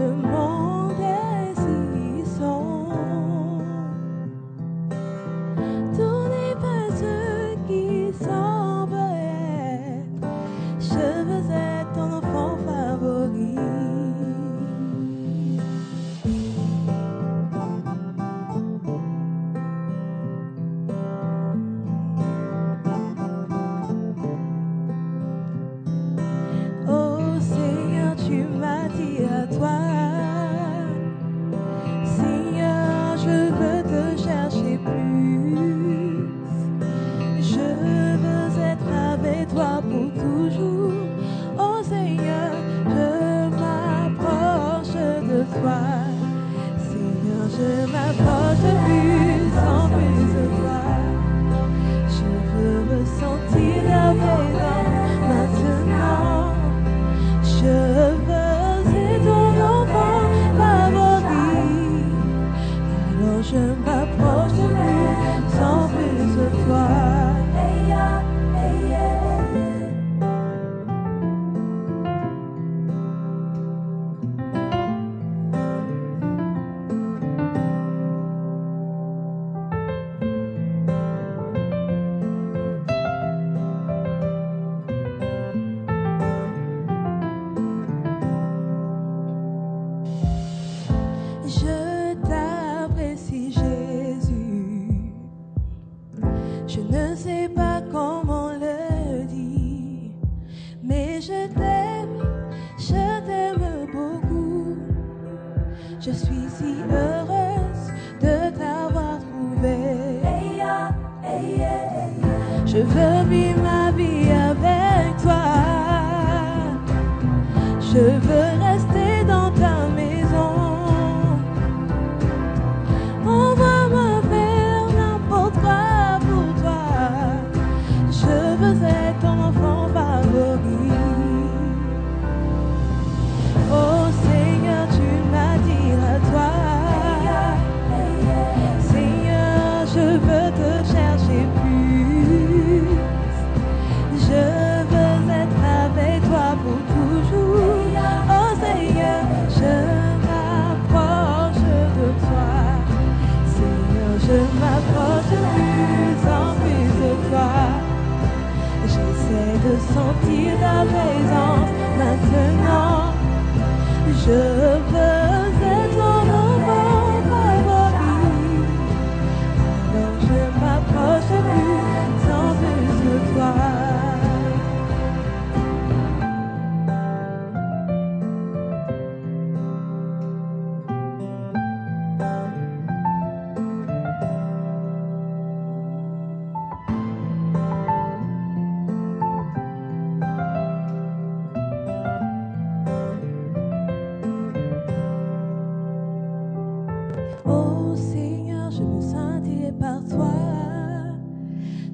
Ce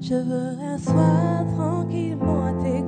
Je veux un soir tranquillement à tes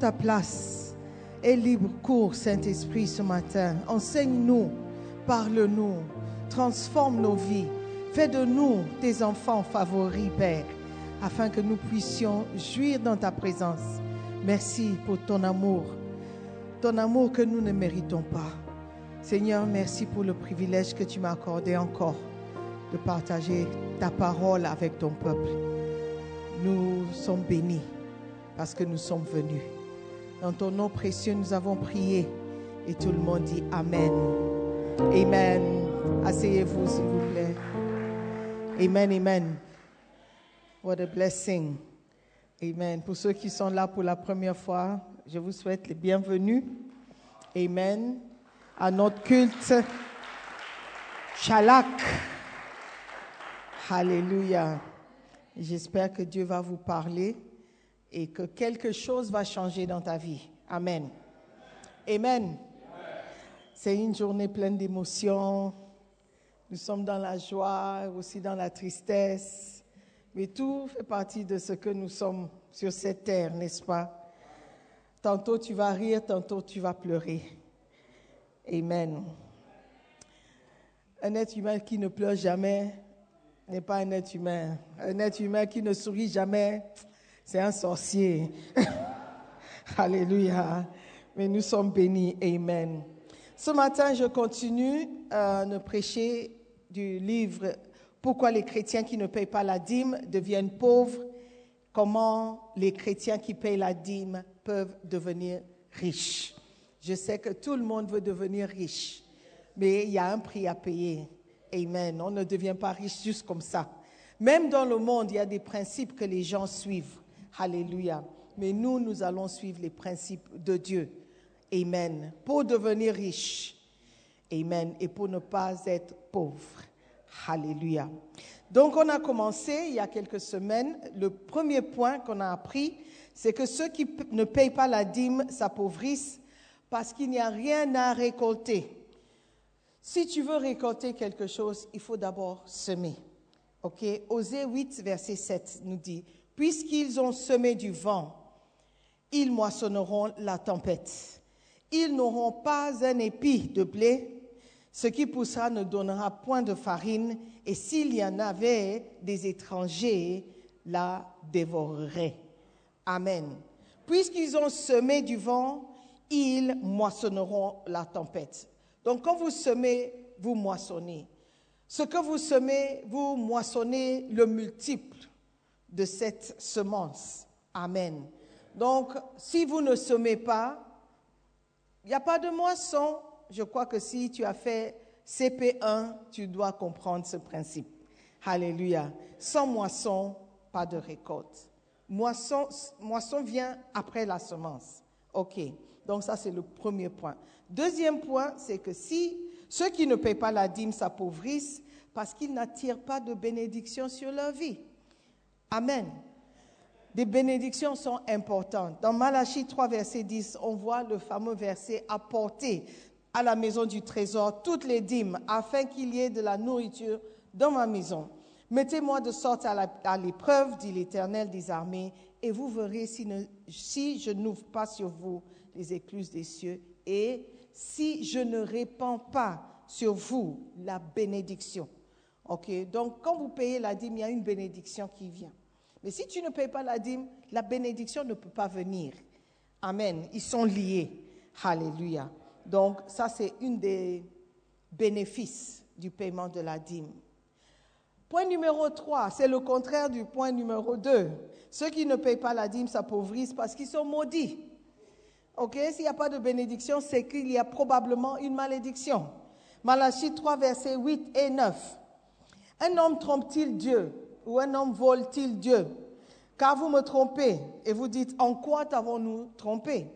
ta place et libre cours, Saint-Esprit, ce matin. Enseigne-nous, parle-nous, transforme nos vies. Fais de nous tes enfants favoris, Père, afin que nous puissions jouir dans ta présence. Merci pour ton amour, ton amour que nous ne méritons pas. Seigneur, merci pour le privilège que tu m'as accordé encore de partager ta parole avec ton peuple. Nous sommes bénis parce que nous sommes venus. Dans ton nom précieux, nous avons prié et tout le monde dit Amen. Amen. Asseyez-vous, s'il vous plaît. Amen, amen. What a blessing. Amen. Pour ceux qui sont là pour la première fois, je vous souhaite les bienvenus. Amen. À notre culte Chalak. Alléluia. J'espère que Dieu va vous parler et que quelque chose va changer dans ta vie. Amen. Amen. C'est une journée pleine d'émotions. Nous sommes dans la joie, aussi dans la tristesse. Mais tout fait partie de ce que nous sommes sur cette terre, n'est-ce pas? Tantôt tu vas rire, tantôt tu vas pleurer. Amen. Un être humain qui ne pleure jamais n'est pas un être humain. Un être humain qui ne sourit jamais, c'est un sorcier. Alléluia. Mais nous sommes bénis. Amen. Ce matin, je continue à ne prêcher du livre Pourquoi les chrétiens qui ne payent pas la dîme deviennent pauvres? Comment les chrétiens qui payent la dîme peuvent devenir riches? Je sais que tout le monde veut devenir riche, mais il y a un prix à payer. Amen. On ne devient pas riche juste comme ça. Même dans le monde, il y a des principes que les gens suivent. Alléluia. Mais nous, nous allons suivre les principes de Dieu. Amen. Pour devenir riche. Amen. Et pour ne pas être pauvre. Alléluia. Donc, on a commencé il y a quelques semaines. Le premier point qu'on a appris, c'est que ceux qui ne payent pas la dîme s'appauvrissent parce qu'il n'y a rien à récolter. Si tu veux récolter quelque chose, il faut d'abord semer. OK? Osée 8, verset 7 nous dit Puisqu'ils ont semé du vent, ils moissonneront la tempête. Ils n'auront pas un épi de blé. Ce qui poussera ne donnera point de farine. Et s'il y en avait, des étrangers la dévoreraient. Amen. Puisqu'ils ont semé du vent, ils moissonneront la tempête. Donc quand vous semez, vous moissonnez. Ce que vous semez, vous moissonnez le multiple de cette semence. Amen. Donc si vous ne semez pas, il n'y a pas de moisson. Je crois que si tu as fait CP1, tu dois comprendre ce principe. Alléluia. Sans moisson, pas de récolte. Moisson, moisson vient après la semence. OK. Donc ça, c'est le premier point. Deuxième point, c'est que si ceux qui ne payent pas la dîme s'appauvrissent parce qu'ils n'attirent pas de bénédictions sur leur vie. Amen. Des bénédictions sont importantes. Dans Malachie 3, verset 10, on voit le fameux verset apporter à la maison du trésor toutes les dîmes afin qu'il y ait de la nourriture dans ma maison. Mettez-moi de sorte à l'épreuve, dit l'Éternel des armées, et vous verrez si, je n'ouvre pas sur vous les écluses des cieux et si je ne répands pas sur vous la bénédiction. OK Donc, quand vous payez la dîme, il y a une bénédiction qui vient. Mais si tu ne payes pas la dîme, la bénédiction ne peut pas venir. Amen. Ils sont liés. Alléluia. Donc, ça, c'est une des bénéfices du paiement de la dîme. Point numéro 3, c'est le contraire du point numéro 2. Ceux qui ne payent pas la dîme s'appauvrissent parce qu'ils sont maudits. OK S'il n'y a pas de bénédiction, c'est qu'il y a probablement une malédiction. Malachie 3, versets 8 et 9. Un homme trompe-t-il Dieu? Ou un homme vole-t-il Dieu? Car vous me trompez et vous dites, en quoi t'avons-nous trompé?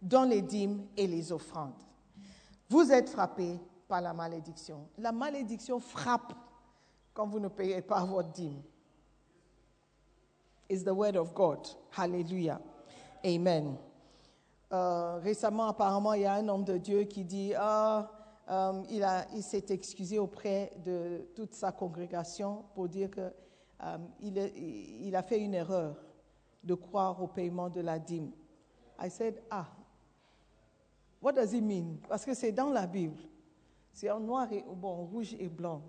Dans les dîmes et les offrandes. Vous êtes frappés par la malédiction. La malédiction frappe quand vous ne payez pas votre dîme. It's the word of God. Hallelujah. Amen. euh, récemment, apparemment, il y a un homme de Dieu qui dit, ah, euh, il, s'est excusé auprès de toute sa congrégation pour dire que euh, il, a, fait une erreur de croire au paiement de la dîme. I said, ah, what does it mean? Parce que c'est dans la Bible. C'est en noir et bon, rouge et blanc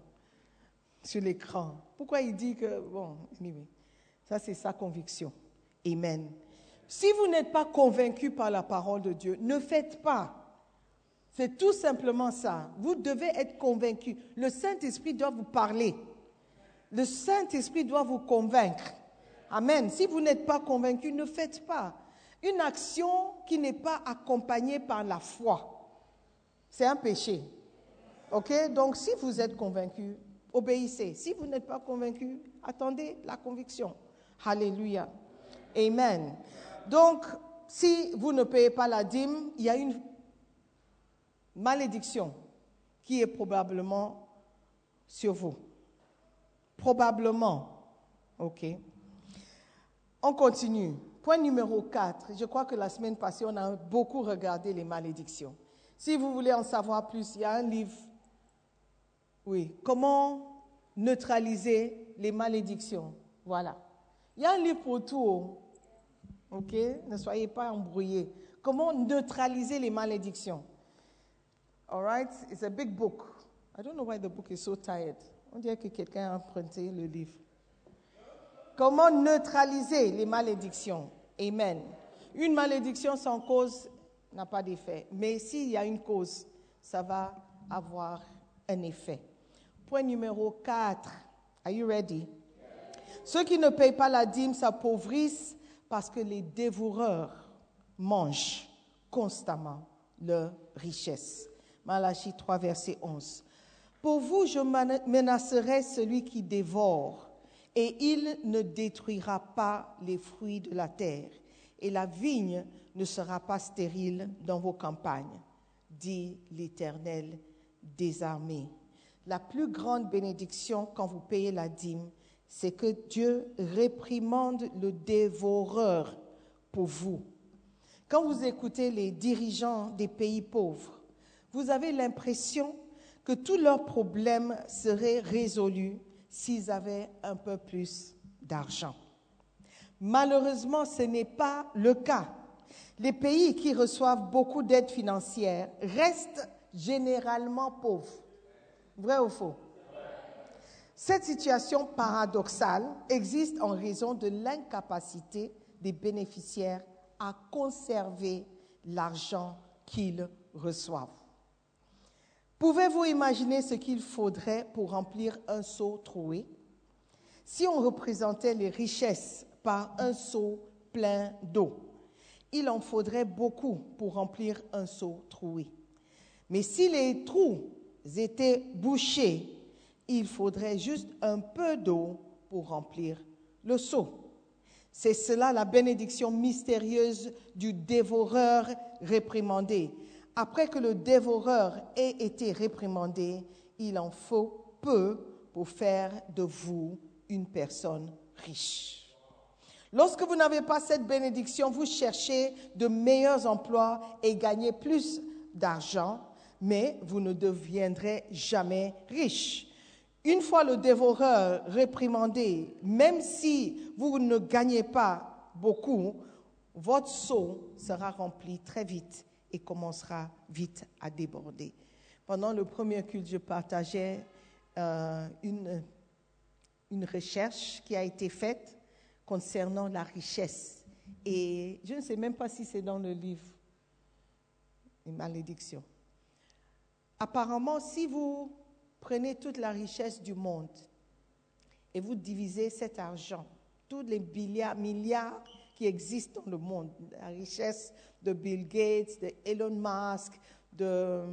sur l'écran. Pourquoi il dit que bon, anyway, ça c'est sa conviction. Amen. Si vous n'êtes pas convaincu par la parole de Dieu, ne faites pas. C'est tout simplement ça. Vous devez être convaincu. Le Saint-Esprit doit vous parler. Le Saint-Esprit doit vous convaincre. Amen. Si vous n'êtes pas convaincu, ne faites pas. Une action qui n'est pas accompagnée par la foi, c'est un péché. OK? Donc, si vous êtes convaincu, obéissez. Si vous n'êtes pas convaincu, attendez la conviction. Alléluia. Amen. Donc, si vous ne payez pas la dîme, il y a une malédiction qui est probablement sur vous. Probablement. OK. On continue. Point numéro 4. Je crois que la semaine passée, on a beaucoup regardé les malédictions. Si vous voulez en savoir plus, il y a un livre. Oui. Comment neutraliser les malédictions. Voilà. Il y a un livre pour tout. OK Ne soyez pas embrouillés. Comment neutraliser les malédictions. All right? It's a big book. I don't know why the book is so tired. On dirait que quelqu'un a emprunté le livre. Comment neutraliser les malédictions? Amen. Une malédiction sans cause n'a pas d'effet. Mais s'il y a une cause, ça va avoir un effet. Point numéro 4. Are you ready? Ceux qui ne payent pas la dîme s'appauvrissent parce que les dévoreurs mangent constamment leur richesse. Malachie 3, verset 11. Pour vous, je menacerai celui qui dévore, et il ne détruira pas les fruits de la terre, et la vigne ne sera pas stérile dans vos campagnes, dit l'Éternel des armées. La plus grande bénédiction quand vous payez la dîme, c'est que Dieu réprimande le dévoreur pour vous. Quand vous écoutez les dirigeants des pays pauvres, vous avez l'impression que tous leurs problèmes seraient résolus s'ils avaient un peu plus d'argent. Malheureusement, ce n'est pas le cas. Les pays qui reçoivent beaucoup d'aide financière restent généralement pauvres. Vrai ou faux? Cette situation paradoxale existe en raison de l'incapacité des bénéficiaires à conserver l'argent qu'ils reçoivent. Pouvez-vous imaginer ce qu'il faudrait pour remplir un seau troué? Si on représentait les richesses par un seau plein d'eau, il en faudrait beaucoup pour remplir un seau troué. Mais si les trous étaient bouchés, il faudrait juste un peu d'eau pour remplir le seau. C'est cela la bénédiction mystérieuse du dévoreur réprimandé. Après que le dévoreur ait été réprimandé, il en faut peu pour faire de vous une personne riche. Lorsque vous n'avez pas cette bénédiction, vous cherchez de meilleurs emplois et gagnez plus d'argent, mais vous ne deviendrez jamais riche. Une fois le dévoreur réprimandé, même si vous ne gagnez pas beaucoup, votre seau sera rempli très vite et commencera vite à déborder. Pendant le premier culte, je partageais euh, une, une recherche qui a été faite concernant la richesse. Et je ne sais même pas si c'est dans le livre, les malédictions. Apparemment, si vous prenez toute la richesse du monde et vous divisez cet argent, tous les milliards, milliards qui existent dans le monde, la richesse de Bill Gates, de Elon Musk, de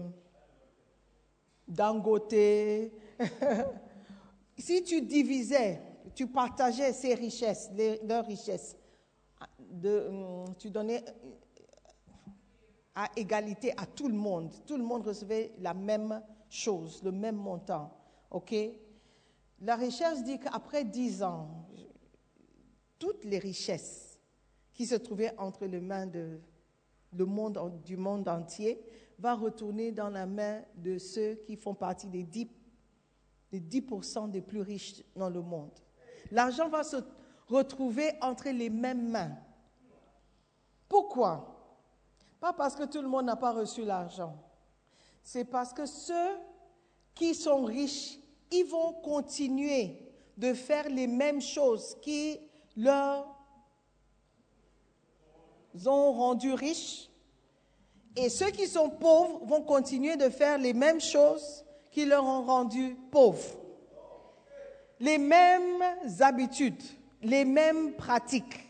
Dangote, si tu divisais, tu partageais ces richesses, leurs richesses, hum, tu donnais à égalité à tout le monde. Tout le monde recevait la même chose, le même montant. OK? La recherche dit qu'après 10 ans, toutes les richesses qui se trouvaient entre les mains de monde, du monde entier va retourner dans la main de ceux qui font partie des 10, des 10% des plus riches dans le monde. L'argent va se retrouver entre les mêmes mains. Pourquoi? Pas parce que tout le monde n'a pas reçu l'argent. C'est parce que ceux qui sont riches, ils vont continuer de faire les mêmes choses qui leur ont rendu riches. Et ceux qui sont pauvres vont continuer de faire les mêmes choses qui leur ont rendu pauvres. Les mêmes habitudes, les mêmes pratiques.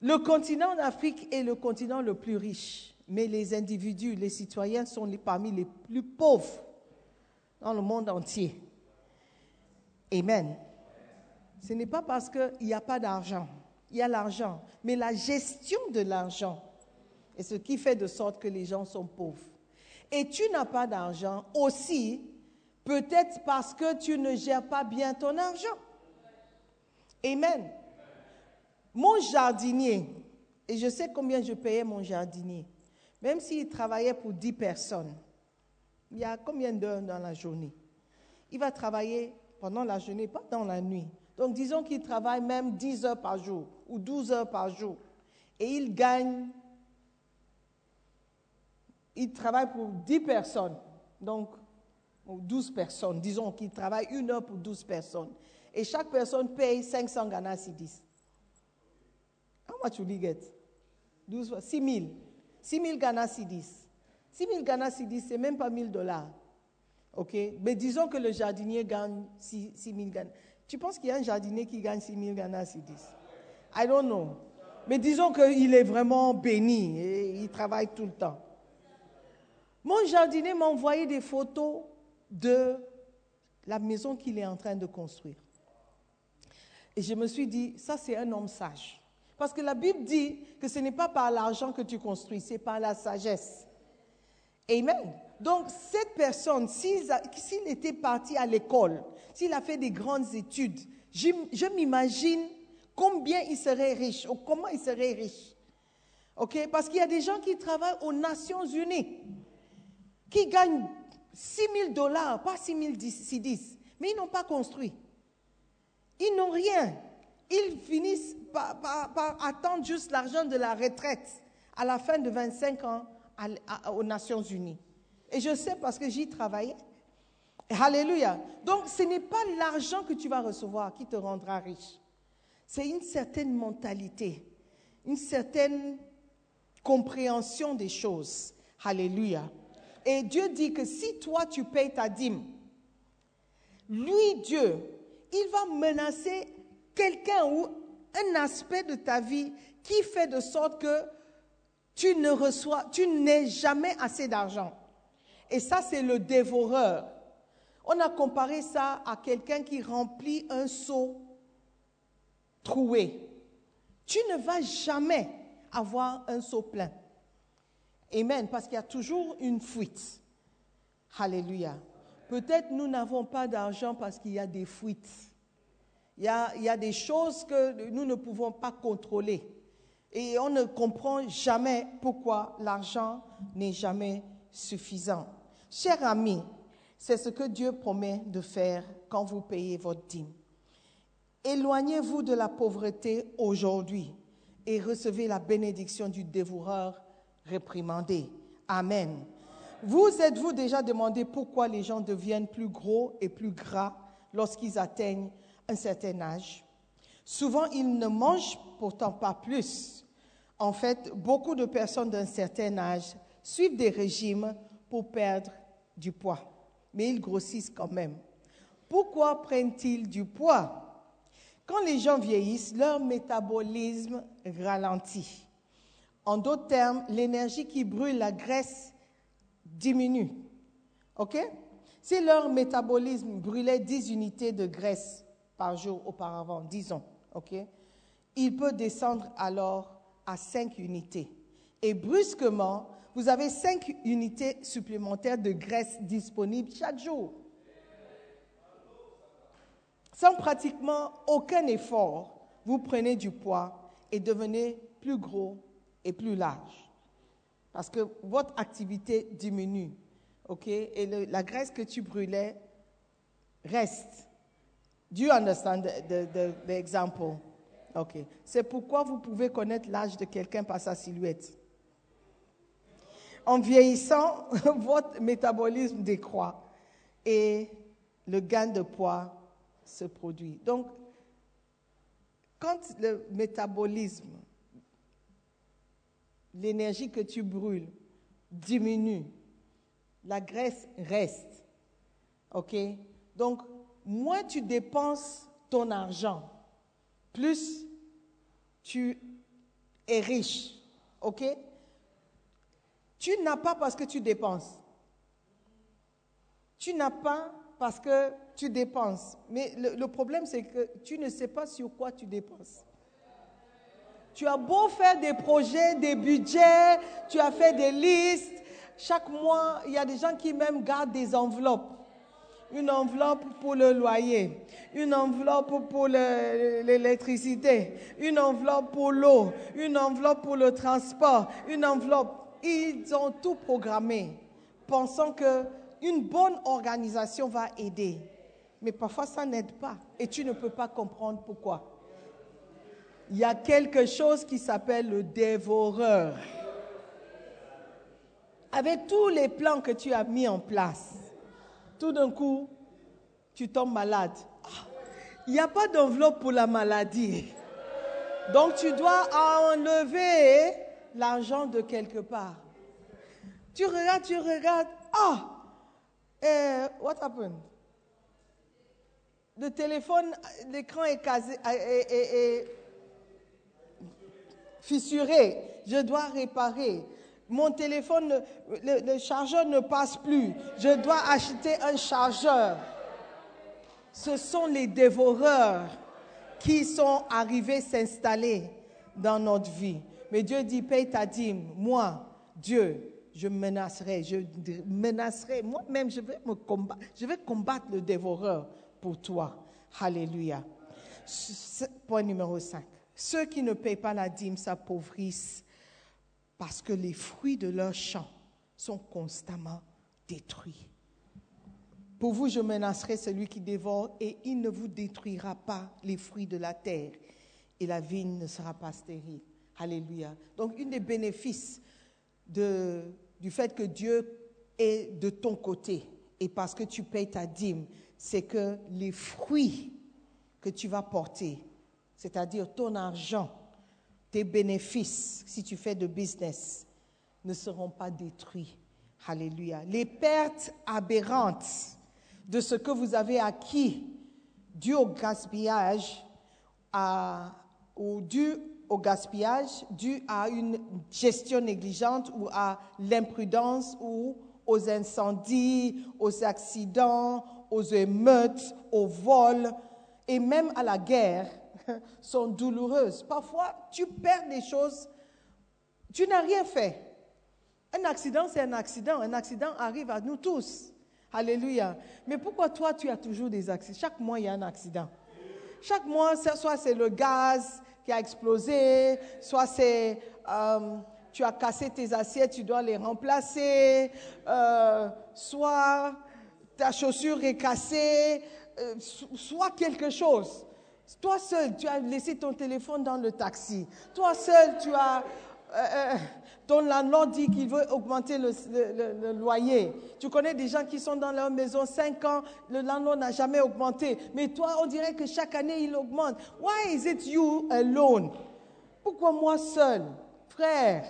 Le continent d'Afrique est le continent le plus riche, mais les individus, les citoyens sont les- parmi les plus pauvres dans le monde entier. Amen. Ce n'est pas parce qu'il n'y a pas d'argent. Il y a l'argent, mais la gestion de l'argent est ce qui fait de sorte que les gens sont pauvres. Et tu n'as pas d'argent aussi, peut-être parce que tu ne gères pas bien ton argent. Amen. Mon jardinier, et je sais combien je payais mon jardinier, même s'il travaillait pour 10 personnes, il y a combien d'heures dans la journée? Il va travailler pendant la journée, pas dans la nuit. Donc disons qu'il travaille même 10 heures par jour ou 12 heures par jour. Et il gagne, il travaille pour 10 personnes, donc ou 12 personnes. Disons qu'il travaille une heure pour 12 personnes. Et chaque personne paye 500 Ghana Cedis. How much will he get? 12 fois, 6 000. 6 000 Ghana Cedis. 6 000 Ghana Cedis, c'est même pas 1000 dollars. OK? Mais disons que le jardinier gagne 6 000 Ghana. Tu penses qu'il y a un jardinier qui gagne 6 000 Ghana Cedis? I don't know. Mais disons qu'il est vraiment béni et il travaille tout le temps. Mon jardinier m'a envoyé des photos de la maison qu'il est en train de construire. Et je me suis dit, ça c'est un homme sage. Parce que la Bible dit que ce n'est pas par l'argent que tu construis, c'est par la sagesse. Amen. Donc cette personne, s'il était parti à l'école, s'il a fait des grandes études, je, m'imagine combien il serait riche ou comment il serait riche. OK? Parce qu'il y a des gens qui travaillent aux Nations Unies, qui gagnent 6 000 dollars, pas 6 000 cedis, mais ils n'ont pas construit. Ils n'ont rien. Ils finissent par, attendre juste l'argent de la retraite à la fin de 25 ans aux Nations Unies. Et je sais parce que j'y travaillais. Alléluia. Donc ce n'est pas l'argent que tu vas recevoir qui te rendra riche. C'est une certaine mentalité, une certaine compréhension des choses. Alléluia. Et Dieu dit que si toi tu payes ta dîme, lui, Dieu, il va menacer quelqu'un ou un aspect de ta vie qui fait de sorte que tu ne reçois, tu n'aies jamais assez d'argent. Et ça, c'est le dévoreur. On a comparé ça à quelqu'un qui remplit un seau troué. Tu ne vas jamais avoir un seau plein. Amen, parce qu'il y a toujours une fuite. Alléluia. Peut-être nous n'avons pas d'argent parce qu'il y a des fuites. Il y a, il y a des choses que nous ne pouvons pas contrôler. Et on ne comprend jamais pourquoi l'argent n'est jamais suffisant. Chers amis, c'est ce que Dieu promet de faire quand vous payez votre dîme. Éloignez-vous de la pauvreté aujourd'hui et recevez la bénédiction du dévoreur réprimandé. Amen. Vous êtes-vous déjà demandé pourquoi les gens deviennent plus gros et plus gras lorsqu'ils atteignent un certain âge? Souvent, ils ne mangent pourtant pas plus. En fait, beaucoup de personnes d'un certain âge suivent des régimes pour perdre du poids, mais ils grossissent quand même. Pourquoi prennent-ils du poids? Quand les gens vieillissent, leur métabolisme ralentit. En d'autres termes, l'énergie qui brûle la graisse diminue. OK? Si leur métabolisme brûlait 10 unités de graisse par jour auparavant, disons, OK? Il peut descendre alors à 5 unités. Et brusquement, vous avez 5 unités supplémentaires de graisse disponibles chaque jour. Sans pratiquement aucun effort, vous prenez du poids et devenez plus gros et plus large. Parce que votre activité diminue. OK? Et la graisse que tu brûlais reste. Do you understand the example? OK. C'est pourquoi vous pouvez connaître l'âge de quelqu'un par sa silhouette. En vieillissant, votre métabolisme décroît et le gain de poids se produit. Donc, quand le métabolisme, l'énergie que tu brûles diminue, la graisse reste. OK? Donc, moins tu dépenses ton argent, plus tu es riche. OK? Tu n'as pas parce que tu dépenses. Tu n'as pas parce que tu dépenses. Mais le, problème, c'est que tu ne sais pas sur quoi tu dépenses. Tu as beau faire des projets, des budgets, tu as fait des listes. Chaque mois, il y a des gens qui même gardent des enveloppes. Une enveloppe pour le loyer, une enveloppe pour le- l'électricité, une enveloppe pour l'eau, une enveloppe pour le transport, une enveloppe. Ils ont tout programmé, pensant que une bonne organisation va aider. Mais parfois, ça n'aide pas. Et tu ne peux pas comprendre pourquoi. Il y a quelque chose qui s'appelle le dévoreur. Avec tous les plans que tu as mis en place, tout d'un coup, tu tombes malade. Ah, Il n'y a pas d'enveloppe pour la maladie. Donc tu dois enlever l'argent de quelque part. Tu regardes, tu regardes. Ah, eh, what happened? Le téléphone, l'écran est, casé, est- fissuré. Je dois réparer. Mon téléphone, ne- le, le chargeur ne passe plus. Je dois acheter un chargeur. Ce sont les dévoreurs qui sont arrivés s'installer dans notre vie. Mais Dieu dit, paye ta dîme. Moi, Dieu, je menacerai, je menacerai. Moi-même, je vais me combattre. Je vais combattre le dévoreur pour toi. Alléluia. Point numéro 5. Ceux qui ne payent pas la dîme s'appauvrissent parce que les fruits de leur champ sont constamment détruits. Pour vous, je menacerai celui qui dévore et il ne vous détruira pas les fruits de la terre et la vigne ne sera pas stérile. Alléluia. Donc, une des bénéfices du fait que Dieu est de ton côté et parce que tu payes ta dîme, c'est que les fruits que tu vas porter, c'est-à-dire ton argent, tes bénéfices, si tu fais de business, ne seront pas détruits. Alléluia. Les pertes aberrantes de ce que vous avez acquis dû au gaspillage, ou dû au gaspillage, dû à une gestion négligente ou à l'imprudence ou aux incendies, aux accidents, aux émeutes, aux vols et même à la guerre sont douloureuses. Parfois, tu perds des choses, tu n'as rien fait. Un accident, c'est un accident. Un accident arrive à nous tous. Alléluia. Mais pourquoi toi, tu as toujours des accidents? Chaque mois, il y a un accident. Chaque mois, soit c'est le gaz qui a explosé, soit c'est euh, tu as cassé tes assiettes, tu dois les remplacer, euh, soit ta chaussure est cassée, euh, so- soit quelque chose. Toi seul, tu as laissé ton téléphone dans le taxi. Toi seul, tu as... ton landlord dit qu'il veut augmenter le loyer. Tu connais des gens qui sont dans leur maison 5 ans, le landlord n'a jamais augmenté. Mais toi, on dirait que chaque année, il augmente. Why is it you alone? Pourquoi moi seul? Frère,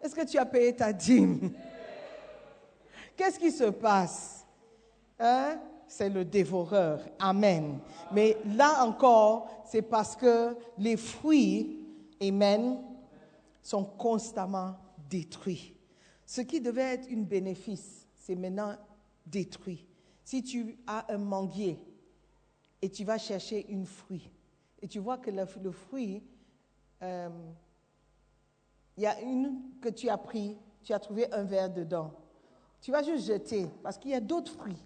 est-ce que tu as payé ta dîme? Qu'est-ce qui se passe? Hein? C'est le dévoreur. Amen. Mais là encore, c'est parce que les fruits, Amen, sont constamment détruits. Ce qui devait être un bénéfice, c'est maintenant détruit. Si tu as un manguier et tu vas chercher une fruit, et tu vois que le, fruit, euh, il y a une que tu as pris, tu as trouvé un verre dedans. Tu vas juste jeter parce qu'il y a d'autres fruits.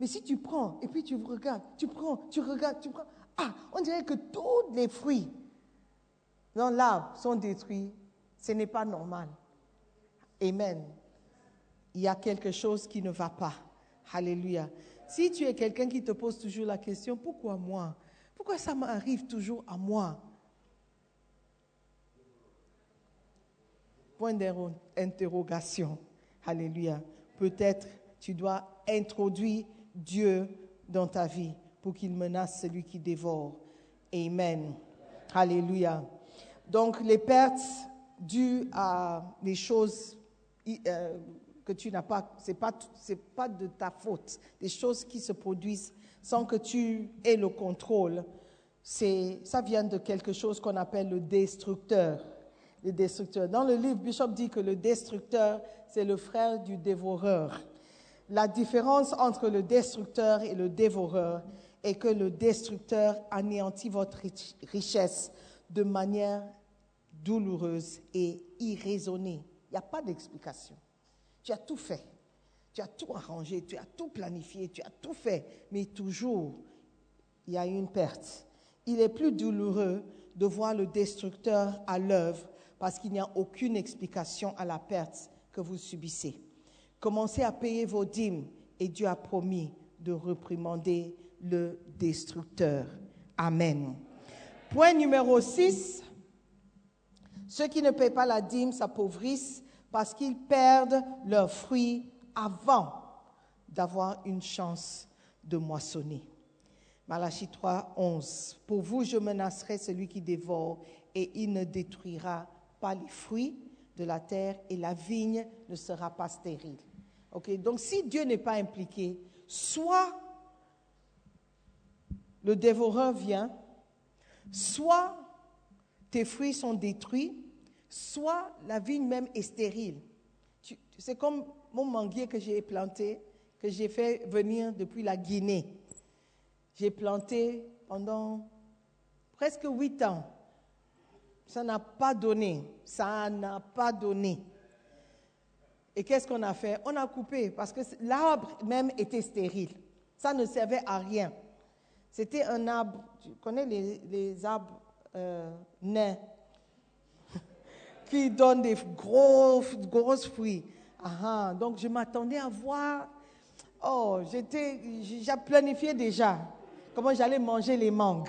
Mais si tu prends et puis tu regardes, tu prends, tu regardes, tu prends, ah, on dirait que tous les fruits dans l'arbre sont détruits. Ce n'est pas normal. Amen. Il y a quelque chose qui ne va pas. Alléluia. Si tu es quelqu'un qui te pose toujours la question, pourquoi moi? Pourquoi ça m'arrive toujours à moi? Point d'interrogation. Alléluia. Peut-être tu dois introduire Dieu dans ta vie pour qu'il menace celui qui dévore. Amen. Alléluia. Donc les pertes dues à des choses euh, que tu n'as pas, c'est pas pas de ta faute, des choses qui se produisent sans que tu aies le contrôle. Ça vient de quelque chose qu'on appelle le destructeur. Le destructeur. Dans le livre, Bishop dit que le destructeur, c'est le frère du dévoreur. La différence entre le destructeur et le dévoreur est que le destructeur anéantit votre richesse de manière douloureuse et irraisonnée. Il n'y a pas d'explication. Tu as tout fait. Tu as tout arrangé, tu as tout planifié, tu as tout fait, mais toujours, il y a une perte. Il est plus douloureux de voir le destructeur à l'œuvre parce qu'il n'y a aucune explication à la perte que vous subissez. Commencez à payer vos dîmes et Dieu a promis de reprimander le destructeur. Amen. Point numéro 6. Ceux qui ne paient pas la dîme s'appauvrissent parce qu'ils perdent leurs fruits avant d'avoir une chance de moissonner. Malachie 3, 11. Pour vous, je menacerai celui qui dévore et il ne détruira pas les fruits de la terre et la vigne ne sera pas stérile. Ok, donc si Dieu n'est pas impliqué, soit le dévoreur vient, soit tes fruits sont détruits, soit la vigne même est stérile. C'est comme mon manguier que j'ai planté, que j'ai fait venir depuis la Guinée. J'ai planté pendant presque huit ans. Ça n'a pas donné. Ça n'a pas donné. Et qu'est-ce qu'on a fait? On a coupé parce que l'arbre même était stérile. Ça ne servait à rien. C'était un arbre, tu connais les, arbres euh, qui donnent des gros, grosses fruits. Ah, donc je m'attendais à voir, oh, j'étais, j'ai planifié déjà comment j'allais manger les mangues.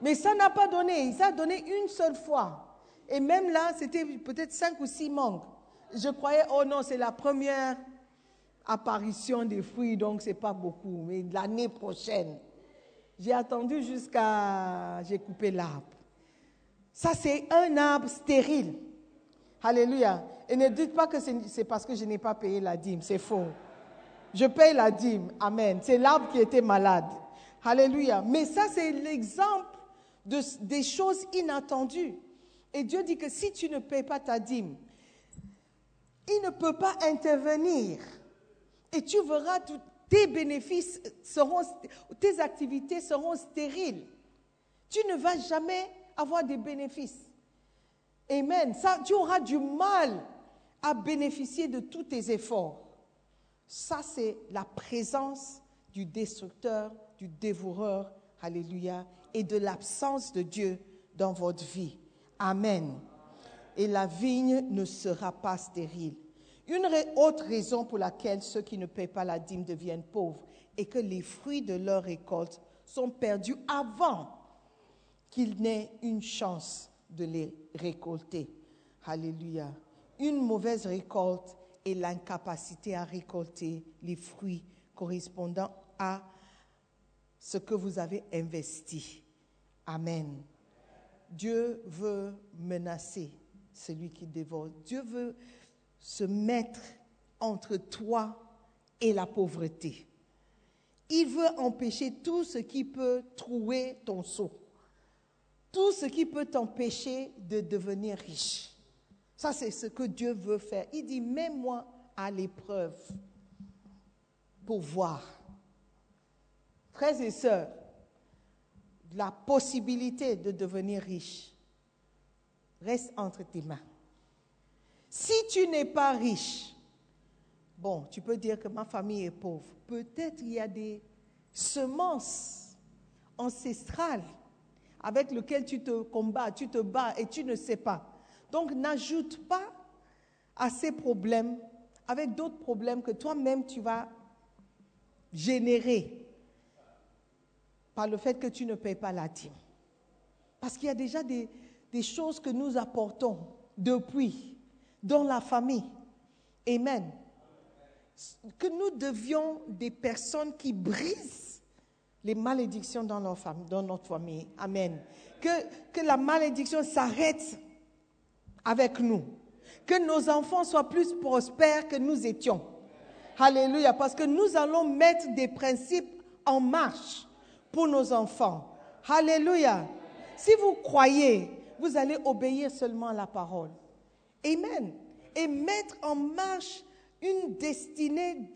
Mais ça n'a pas donné, ça a donné une seule fois. Et même là, c'était peut-être cinq ou six mangues. Je croyais, oh non, c'est la première apparition des fruits, donc c'est pas beaucoup. Mais l'année prochaine, j'ai attendu jusqu'à, j'ai coupé l'arbre. Ça, c'est un arbre stérile. Alléluia. Et ne dites pas que c'est parce que je n'ai pas payé la dîme. C'est faux. Je paye la dîme. Amen. C'est l'arbre qui était malade. Alléluia. Mais ça, c'est l'exemple de, des choses inattendues. Et Dieu dit que si tu ne payes pas ta dîme, il ne peut pas intervenir. Et tu verras, tous tes bénéfices seront, tes activités seront stériles. Tu ne vas jamais avoir des bénéfices. Amen. Ça, tu auras du mal à bénéficier de tous tes efforts. Ça, c'est la présence du destructeur, du dévoreur, alléluia, et de l'absence de Dieu dans votre vie. Amen. Et la vigne ne sera pas stérile. Une autre raison pour laquelle ceux qui ne paient pas la dîme deviennent pauvres est que les fruits de leur récolte sont perdus avant qu'il n'ait une chance de les récolter. Alléluia. Une mauvaise récolte est l'incapacité à récolter les fruits correspondant à ce que vous avez investi. Amen. Dieu veut menacer celui qui dévore. Dieu veut se mettre entre toi et la pauvreté. Il veut empêcher tout ce qui peut trouer ton seau tout ce qui peut t'empêcher de devenir riche. Ça, c'est ce que Dieu veut faire. Il dit, mets-moi à l'épreuve pour voir. Frères et sœurs, la possibilité de devenir riche reste entre tes mains. Si tu n'es pas riche, bon, tu peux dire que ma famille est pauvre. Peut-être il y a des semences ancestrales avec lequel tu te combats, tu te bats et tu ne sais pas. Donc n'ajoute pas à ces problèmes avec d'autres problèmes que toi-même tu vas générer par le fait que tu ne payes pas la dîme. Parce qu'il y a déjà des choses que nous apportons depuis dans la famille. Amen. Que nous devions des personnes qui brisent les malédictions dans, leur fam- dans notre famille. Amen. Que, que la malédiction s'arrête avec nous. Que nos enfants soient plus prospères que nous étions. Alléluia. Parce que nous allons mettre des principes en marche pour nos enfants. Alléluia. Si vous croyez, vous allez obéir seulement à la parole. Amen. Et mettre en marche une destinée,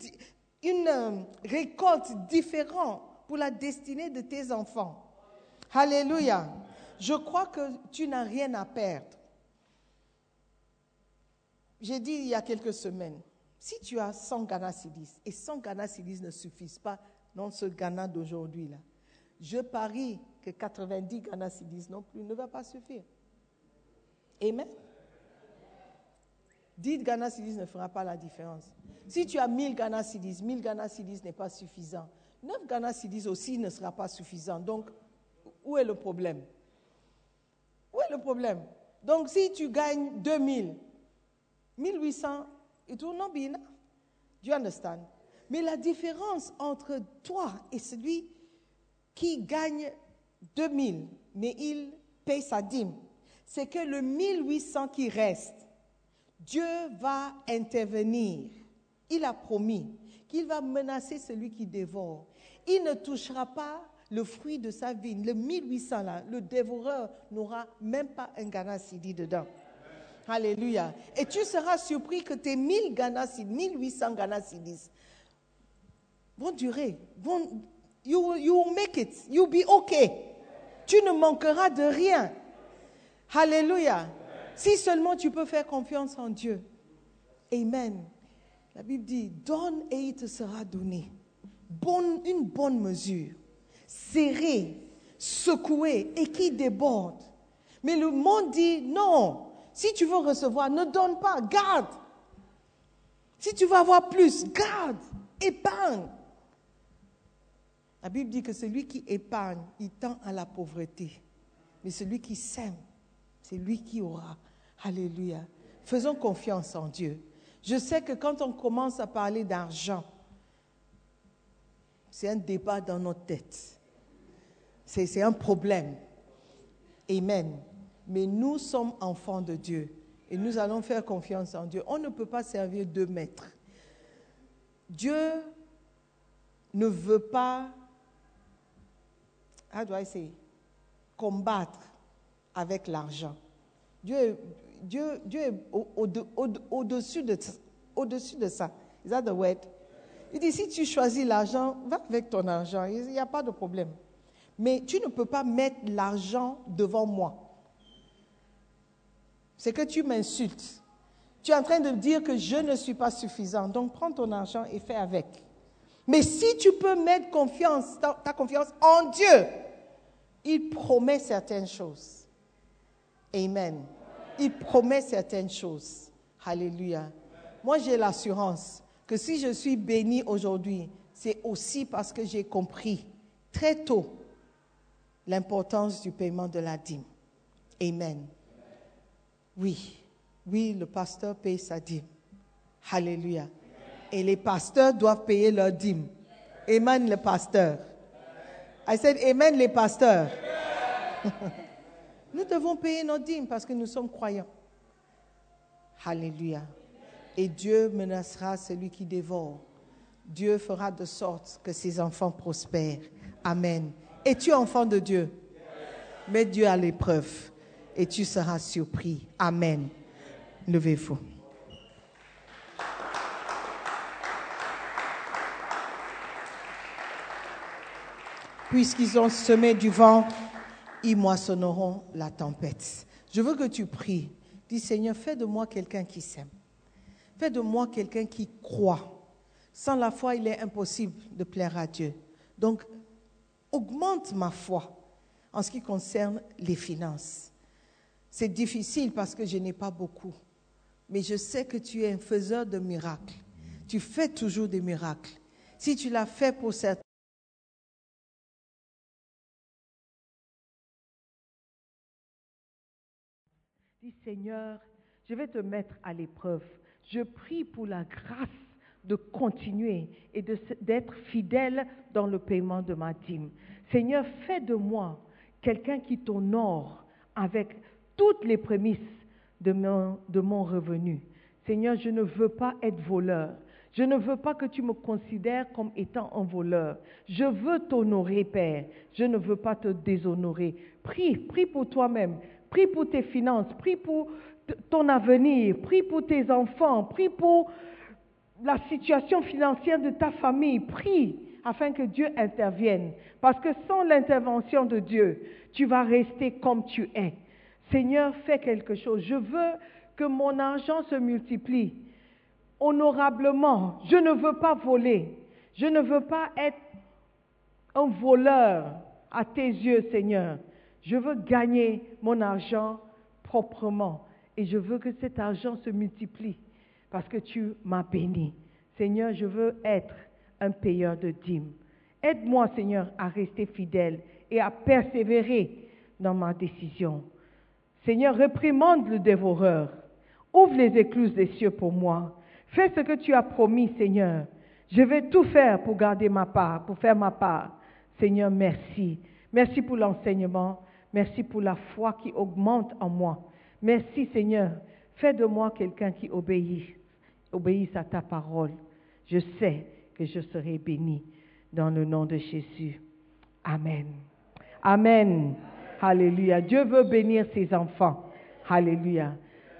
une euh, récolte différente pour la destinée de tes enfants. Alléluia. Je crois que tu n'as rien à perdre. J'ai dit il y a quelques semaines, si tu as 100 Ghana Cedis et 100 Ghana Cedis ne suffisent pas dans ce Ghana d'aujourd'hui là, je parie que 90 Ghana Cedis non plus ne va pas suffire. Amen. 10 Ghana Cedis ne fera pas la différence. Si tu as 1000 Ghana Cedis, 1000 Ghana Cedis n'est pas suffisant. 9 Ghana Cedis aussi ne sera pas suffisant. Donc, où est le problème? Où est le problème? Donc, si tu gagnes 2000, 1800, it will not be enough. Do you understand? Mais la différence entre toi et celui qui gagne 2000, mais il paye sa dîme, c'est que le 1800 qui reste, Dieu va intervenir. Il a promis qu'il va menacer celui qui dévore. Il ne touchera pas le fruit de sa vigne. Le 1800 là, le dévoreur n'aura même pas un Ghana Sidi dedans. Alléluia. Et tu seras surpris que tes 1000 Ghana Cedis, 1800 Ghana Cedis vont durer. You will make it. You'll be okay. Tu ne manqueras de rien. Alléluia. Si seulement tu peux faire confiance en Dieu. Amen. La Bible dit, donne et il te sera donné. Une bonne mesure, serrée, secouée et qui déborde. Mais le monde dit, non, si tu veux recevoir, ne donne pas, garde. Si tu veux avoir plus, garde, épargne. La Bible dit que celui qui épargne, il tend à la pauvreté. Mais celui qui sème, c'est lui qui aura. Alléluia. Faisons confiance en Dieu. Je sais que quand on commence à parler d'argent, c'est un débat dans notre tête. C'est un problème. Amen. Mais nous sommes enfants de Dieu et nous allons faire confiance en Dieu. On ne peut pas servir deux maîtres. Dieu ne veut pas, how do I say, combattre avec l'argent. Dieu Dieu, Dieu est au- au- au- au-dessus de, de ça. Is that the word? Il dit, si tu choisis l'argent, va avec ton argent. Il n'y a pas de problème. Mais tu ne peux pas mettre l'argent devant moi. C'est que tu m'insultes. Tu es en train de dire que je ne suis pas suffisant. Donc prends ton argent et fais avec. Mais si tu peux mettre confiance, ta confiance en Dieu, il promet certaines choses. Amen. Il promet certaines choses. Alléluia. Moi, j'ai l'assurance que si je suis béni aujourd'hui, c'est aussi parce que j'ai compris très tôt l'importance du paiement de la dîme. Amen. Oui, oui, le pasteur paye sa dîme. Alléluia. Et les pasteurs doivent payer leur dîme. Amen, le pasteur. I said, Amen, les pasteurs. Nous devons payer nos dîmes parce que nous sommes croyants. Alléluia. Et Dieu menacera celui qui dévore. Dieu fera de sorte que ses enfants prospèrent. Amen. Es-tu enfant de Dieu? Mets Dieu à l'épreuve et tu seras surpris. Amen. Levez-vous. Puisqu'ils ont semé du vent, ils moissonneront la tempête. Je veux que tu pries. Dis Seigneur, fais de moi quelqu'un qui s'aime. Fais de moi quelqu'un qui croit. Sans la foi, il est impossible de plaire à Dieu. Donc, augmente ma foi en ce qui concerne les finances. C'est difficile parce que je n'ai pas beaucoup. mais je sais que tu es un faiseur de miracles. Tu fais toujours des miracles. Si tu l'as fait pour certains, Seigneur, je vais te mettre à l'épreuve. Je prie pour la grâce de continuer et d'être fidèle dans le paiement de ma dîme. Seigneur, fais de moi quelqu'un qui t'honore avec toutes les prémices de mon, de mon revenu. Seigneur, je ne veux pas être voleur. Je ne veux pas que tu me considères comme étant un voleur. Je veux t'honorer, Père. Je ne veux pas te déshonorer. Prie, prie pour toi-même. Prie pour tes finances. Prie pour ton avenir. Prie pour tes enfants. Prie pour la situation financière de ta famille. Prie afin que Dieu intervienne. Parce que sans l'intervention de Dieu, tu vas rester comme tu es. Seigneur, fais quelque chose. Je veux que mon argent se multiplie honorablement. Je ne veux pas voler. Je ne veux pas être un voleur à tes yeux, Seigneur. Je veux gagner mon argent proprement. Et je veux que cet argent se multiplie parce que tu m'as béni. Seigneur, je veux être un payeur de dîmes. Aide-moi, Seigneur, à rester fidèle et à persévérer dans ma décision. Seigneur, réprimande le dévoreur. Ouvre les écluses des cieux pour moi. Fais ce que tu as promis, Seigneur. Je vais tout faire pour garder ma part, pour faire ma part. Seigneur, merci. Merci pour l'enseignement. Merci pour la foi qui augmente en moi. Merci, Seigneur. Fais de moi quelqu'un qui obéisse, obéisse à ta parole. Je sais que je serai béni dans le nom de Jésus. Amen. Amen. Alléluia. Dieu veut bénir ses enfants. Alléluia.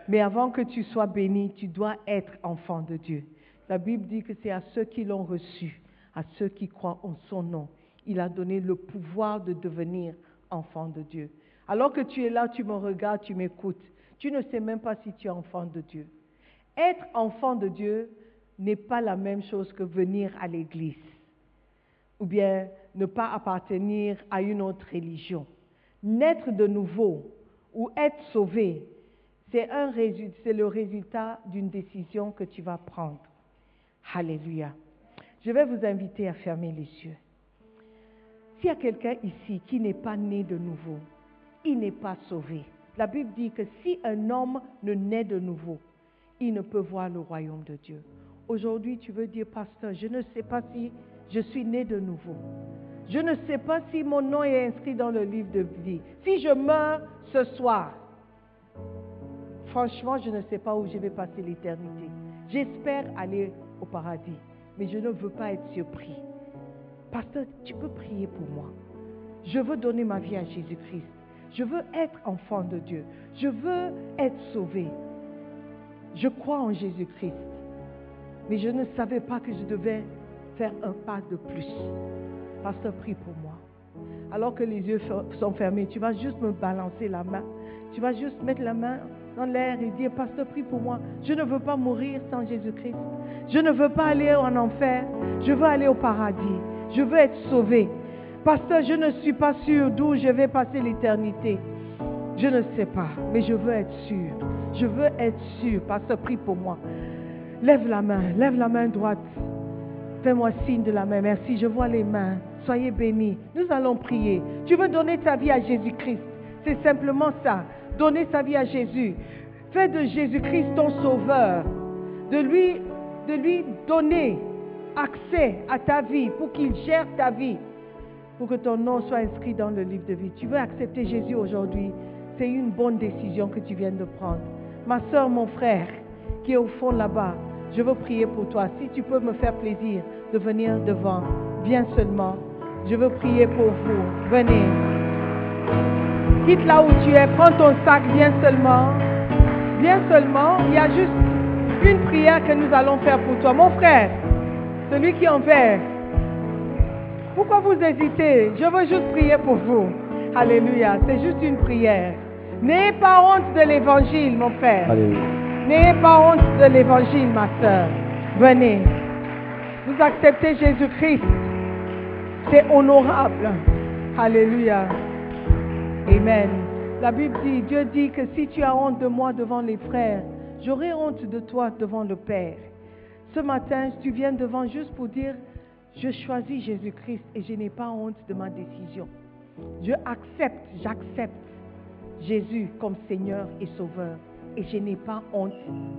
Mais avant que tu sois béni, tu dois être enfant de Dieu. La Bible dit que c'est à ceux qui l'ont reçu, à ceux qui croient en son nom. Il a donné le pouvoir de devenir enfant de Dieu. Alors que tu es là, tu me regardes, tu m'écoutes. Tu ne sais même pas si tu es enfant de Dieu. Être enfant de Dieu n'est pas la même chose que venir à l'église ou bien ne pas appartenir à une autre religion. Naître de nouveau ou être sauvé, c'est le résultat d'une décision que tu vas prendre. Alléluia. Je vais vous inviter à fermer les yeux. S'il y a quelqu'un ici qui n'est pas né de nouveau, il n'est pas sauvé. La Bible dit que si un homme ne naît de nouveau, il ne peut voir le royaume de Dieu. Aujourd'hui, tu veux dire, pasteur, je ne sais pas si je suis né de nouveau. Je ne sais pas si mon nom est inscrit dans le livre de vie. Si je meurs ce soir, franchement, je ne sais pas où je vais passer l'éternité. J'espère aller au paradis, mais je ne veux pas être surpris. Pasteur, tu peux prier pour moi. Je veux donner ma vie à Jésus-Christ. Je veux être enfant de Dieu. Je veux être sauvé. Je crois en Jésus-Christ. Mais je ne savais pas que je devais faire un pas de plus. Pasteur, prie pour moi. Alors que les yeux sont fermés, tu vas juste me balancer la main. Tu vas juste mettre la main dans l'air et dire, Pasteur, prie pour moi. Je ne veux pas mourir sans Jésus-Christ. Je ne veux pas aller en enfer. Je veux aller au paradis. Je veux être sauvé. Pasteur, je ne suis pas sûr d'où je vais passer l'éternité. Je ne sais pas, mais je veux être sûr. Je veux être sûr. Pasteur, prie pour moi. Lève la main, lève la main droite. Fais-moi signe de la main. Merci, je vois les mains. Soyez bénis. Nous allons prier. Tu veux donner ta vie à Jésus-Christ. C'est simplement ça. Donner sa vie à Jésus. Fais de Jésus-Christ ton sauveur. De lui, de lui donner accès à ta vie pour qu'il gère ta vie. Pour que ton nom soit inscrit dans le livre de vie. Tu veux accepter Jésus aujourd'hui? C'est une bonne décision que tu viens de prendre. Ma soeur, mon frère, qui est au fond là-bas, je veux prier pour toi. Si tu peux me faire plaisir de venir devant, viens seulement. Je veux prier pour vous. Venez. Quitte là où tu es, prends ton sac, viens seulement. Viens seulement. Il y a juste une prière que nous allons faire pour toi. Mon frère, celui qui en fait. Pourquoi vous hésitez? Je veux juste prier pour vous. Alléluia. C'est juste une prière. N'ayez pas honte de l'évangile, mon frère. N'ayez pas honte de l'évangile, ma soeur. Venez. Vous acceptez Jésus-Christ. C'est honorable. Alléluia. Amen. La Bible dit, Dieu dit que si tu as honte de moi devant les frères, j'aurai honte de toi devant le Père. Ce matin, tu viens devant juste pour dire, je choisis Jésus-Christ et je n'ai pas honte de ma décision. Je accepte, j'accepte Jésus comme Seigneur et Sauveur et je n'ai pas honte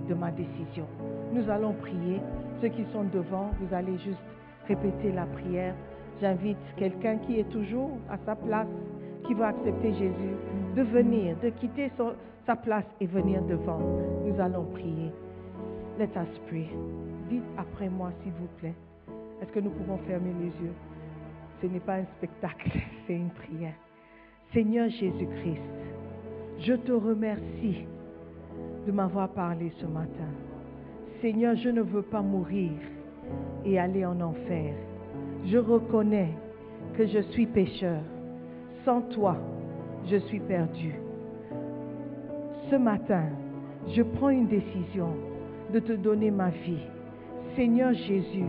de ma décision. Nous allons prier. Ceux qui sont devant, vous allez juste répéter la prière. J'invite quelqu'un qui est toujours à sa place, qui veut accepter Jésus, de venir, de quitter sa place et venir devant. Nous allons prier. Let us pray. Dites après moi, s'il vous plaît. Est-ce que nous pouvons fermer les yeux? Ce n'est pas un spectacle, c'est une prière. Seigneur Jésus-Christ, je te remercie de m'avoir parlé ce matin. Seigneur, je ne veux pas mourir et aller en enfer. Je reconnais que je suis pécheur. Sans toi, je suis perdu. Ce matin, je prends une décision de te donner ma vie. Seigneur Jésus,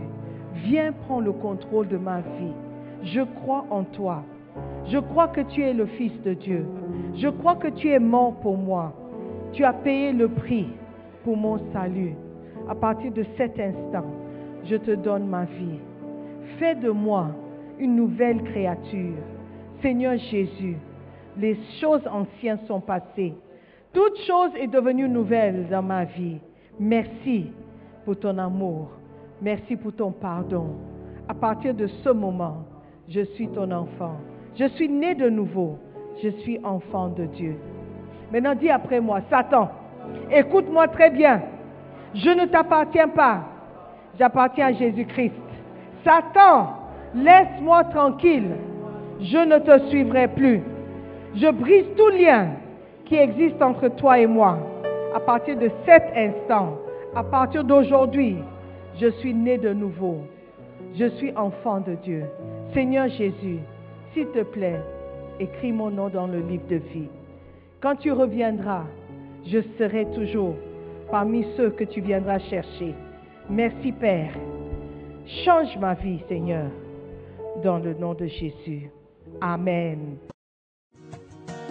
viens prendre le contrôle de ma vie. Je crois en toi. Je crois que tu es le Fils de Dieu. Je crois que tu es mort pour moi. Tu as payé le prix pour mon salut. À partir de cet instant, je te donne ma vie. Fais de moi une nouvelle créature. Seigneur Jésus, les choses anciennes sont passées. Toute chose est devenue nouvelle dans ma vie. Merci pour ton amour. Merci pour ton pardon. À partir de ce moment, je suis ton enfant. Je suis né de nouveau. Je suis enfant de Dieu. Maintenant, dis après moi, Satan, écoute-moi très bien. Je ne t'appartiens pas. J'appartiens à Jésus-Christ. Satan, laisse-moi tranquille. Je ne te suivrai plus. Je brise tout lien qui existe entre toi et moi. À partir de cet instant, à partir d'aujourd'hui, je suis né de nouveau. Je suis enfant de Dieu. Seigneur Jésus, s'il te plaît, écris mon nom dans le livre de vie. Quand tu reviendras, je serai toujours parmi ceux que tu viendras chercher. Merci Père. Change ma vie, Seigneur, dans le nom de Jésus. Amen.